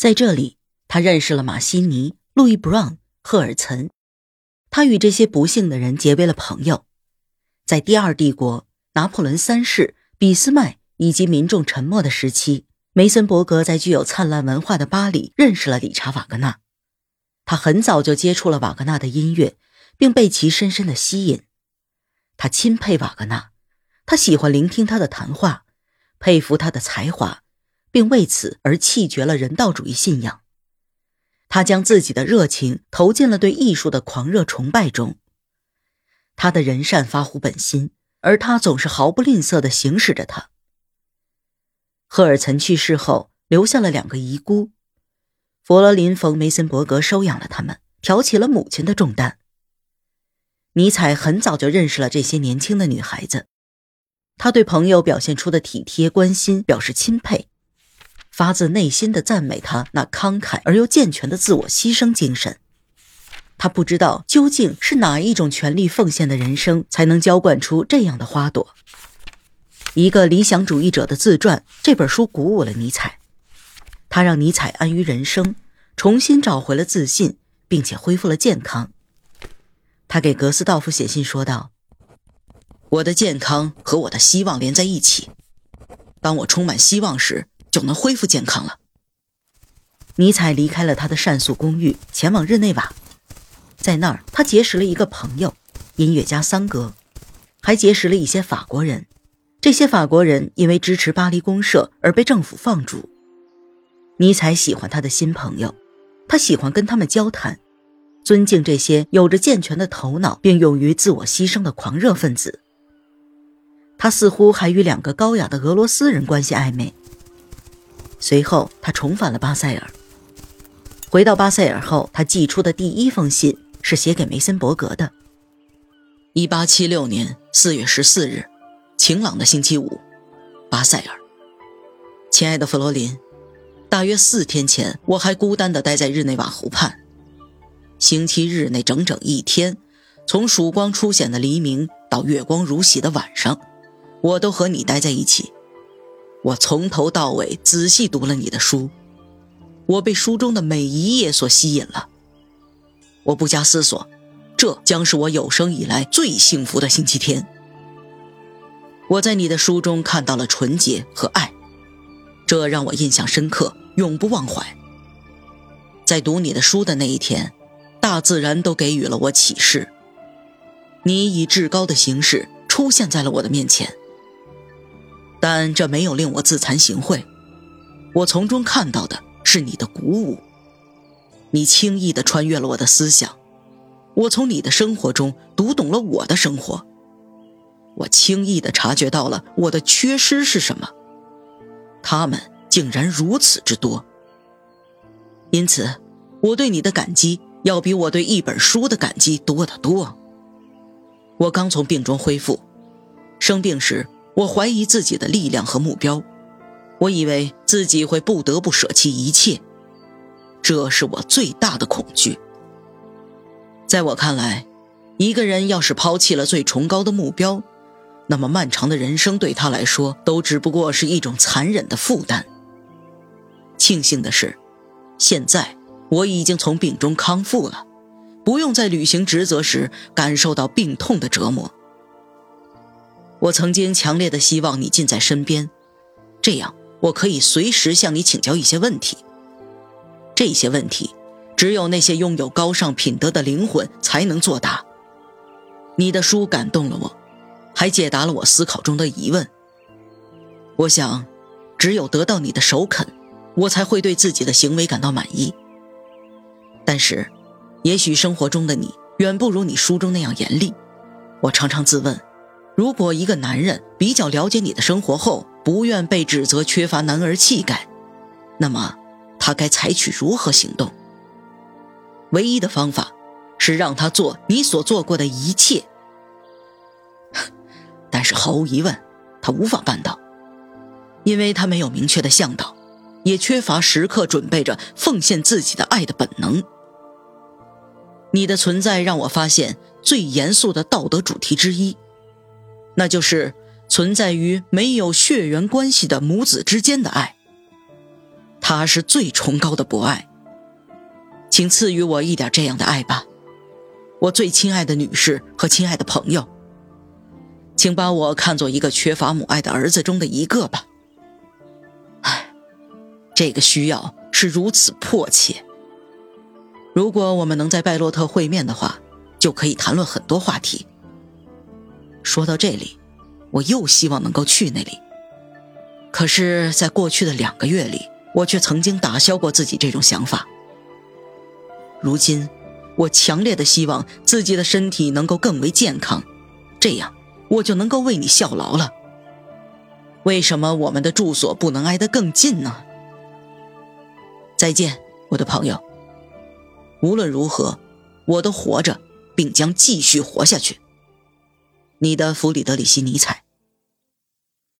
在这里，他认识了马西尼、路易·布朗、赫尔岑。他与这些不幸的人结为了朋友。在第二帝国、拿破仑三世、俾斯麦以及民众沉默的时期，梅森伯格在具有灿烂文化的巴黎认识了理查·瓦格纳。他很早就接触了瓦格纳的音乐，并被其深深的吸引。他钦佩瓦格纳，他喜欢聆听他的谈话，佩服他的才华。并为此而弃绝了人道主义信仰，他将自己的热情投进了对艺术的狂热崇拜中。他的人善发乎本心，而他总是毫不吝啬地行使着它。赫尔岑去世后，留下了两个遗孤，弗罗林·冯·梅森伯格收养了他们，挑起了母亲的重担。尼采很早就认识了这些年轻的女孩子，他对朋友表现出的体贴关心表示钦佩。发自内心的赞美他那慷慨而又健全的自我牺牲精神。他不知道究竟是哪一种全力奉献的人生才能浇灌出这样的花朵。一个理想主义者的自传这本书鼓舞了尼采，他让尼采安于人生，重新找回了自信，并且恢复了健康。他给格斯道夫写信说道：“我的健康和我的希望连在一起。当我充满希望时。”就能恢复健康了。尼采离开了他的善宿公寓，前往日内瓦，在那儿他结识了一个朋友，音乐家桑格，还结识了一些法国人。这些法国人因为支持巴黎公社而被政府放逐。尼采喜欢他的新朋友，他喜欢跟他们交谈，尊敬这些有着健全的头脑并勇于自我牺牲的狂热分子。他似乎还与两个高雅的俄罗斯人关系暧昧。随后，他重返了巴塞尔。回到巴塞尔后，他寄出的第一封信是写给梅森伯格的。一八七六年四月十四日，晴朗的星期五，巴塞尔。亲爱的弗罗林，大约四天前，我还孤单地待在日内瓦湖畔。星期日那整整一天，从曙光初显的黎明到月光如洗的晚上，我都和你待在一起。我从头到尾仔细读了你的书，我被书中的每一页所吸引了。我不加思索，这将是我有生以来最幸福的星期天。我在你的书中看到了纯洁和爱，这让我印象深刻，永不忘怀。在读你的书的那一天，大自然都给予了我启示。你以至高的形式出现在了我的面前。但这没有令我自惭形秽，我从中看到的是你的鼓舞。你轻易地穿越了我的思想，我从你的生活中读懂了我的生活。我轻易地察觉到了我的缺失是什么，他们竟然如此之多。因此，我对你的感激要比我对一本书的感激多得多。我刚从病中恢复，生病时。我怀疑自己的力量和目标，我以为自己会不得不舍弃一切，这是我最大的恐惧。在我看来，一个人要是抛弃了最崇高的目标，那么漫长的人生对他来说都只不过是一种残忍的负担。庆幸的是，现在我已经从病中康复了，不用在履行职责时感受到病痛的折磨。我曾经强烈的希望你近在身边，这样我可以随时向你请教一些问题。这些问题，只有那些拥有高尚品德的灵魂才能作答。你的书感动了我，还解答了我思考中的疑问。我想，只有得到你的首肯，我才会对自己的行为感到满意。但是，也许生活中的你远不如你书中那样严厉。我常常自问。如果一个男人比较了解你的生活后，不愿被指责缺乏男儿气概，那么他该采取如何行动？唯一的方法是让他做你所做过的一切。但是毫无疑问，他无法办到，因为他没有明确的向导，也缺乏时刻准备着奉献自己的爱的本能。你的存在让我发现最严肃的道德主题之一。那就是存在于没有血缘关系的母子之间的爱。它是最崇高的博爱。请赐予我一点这样的爱吧，我最亲爱的女士和亲爱的朋友。请把我看作一个缺乏母爱的儿子中的一个吧。唉，这个需要是如此迫切。如果我们能在拜洛特会面的话，就可以谈论很多话题。说到这里，我又希望能够去那里。可是，在过去的两个月里，我却曾经打消过自己这种想法。如今，我强烈的希望自己的身体能够更为健康，这样我就能够为你效劳了。为什么我们的住所不能挨得更近呢？再见，我的朋友。无论如何，我都活着，并将继续活下去。你的弗里德里希·尼采。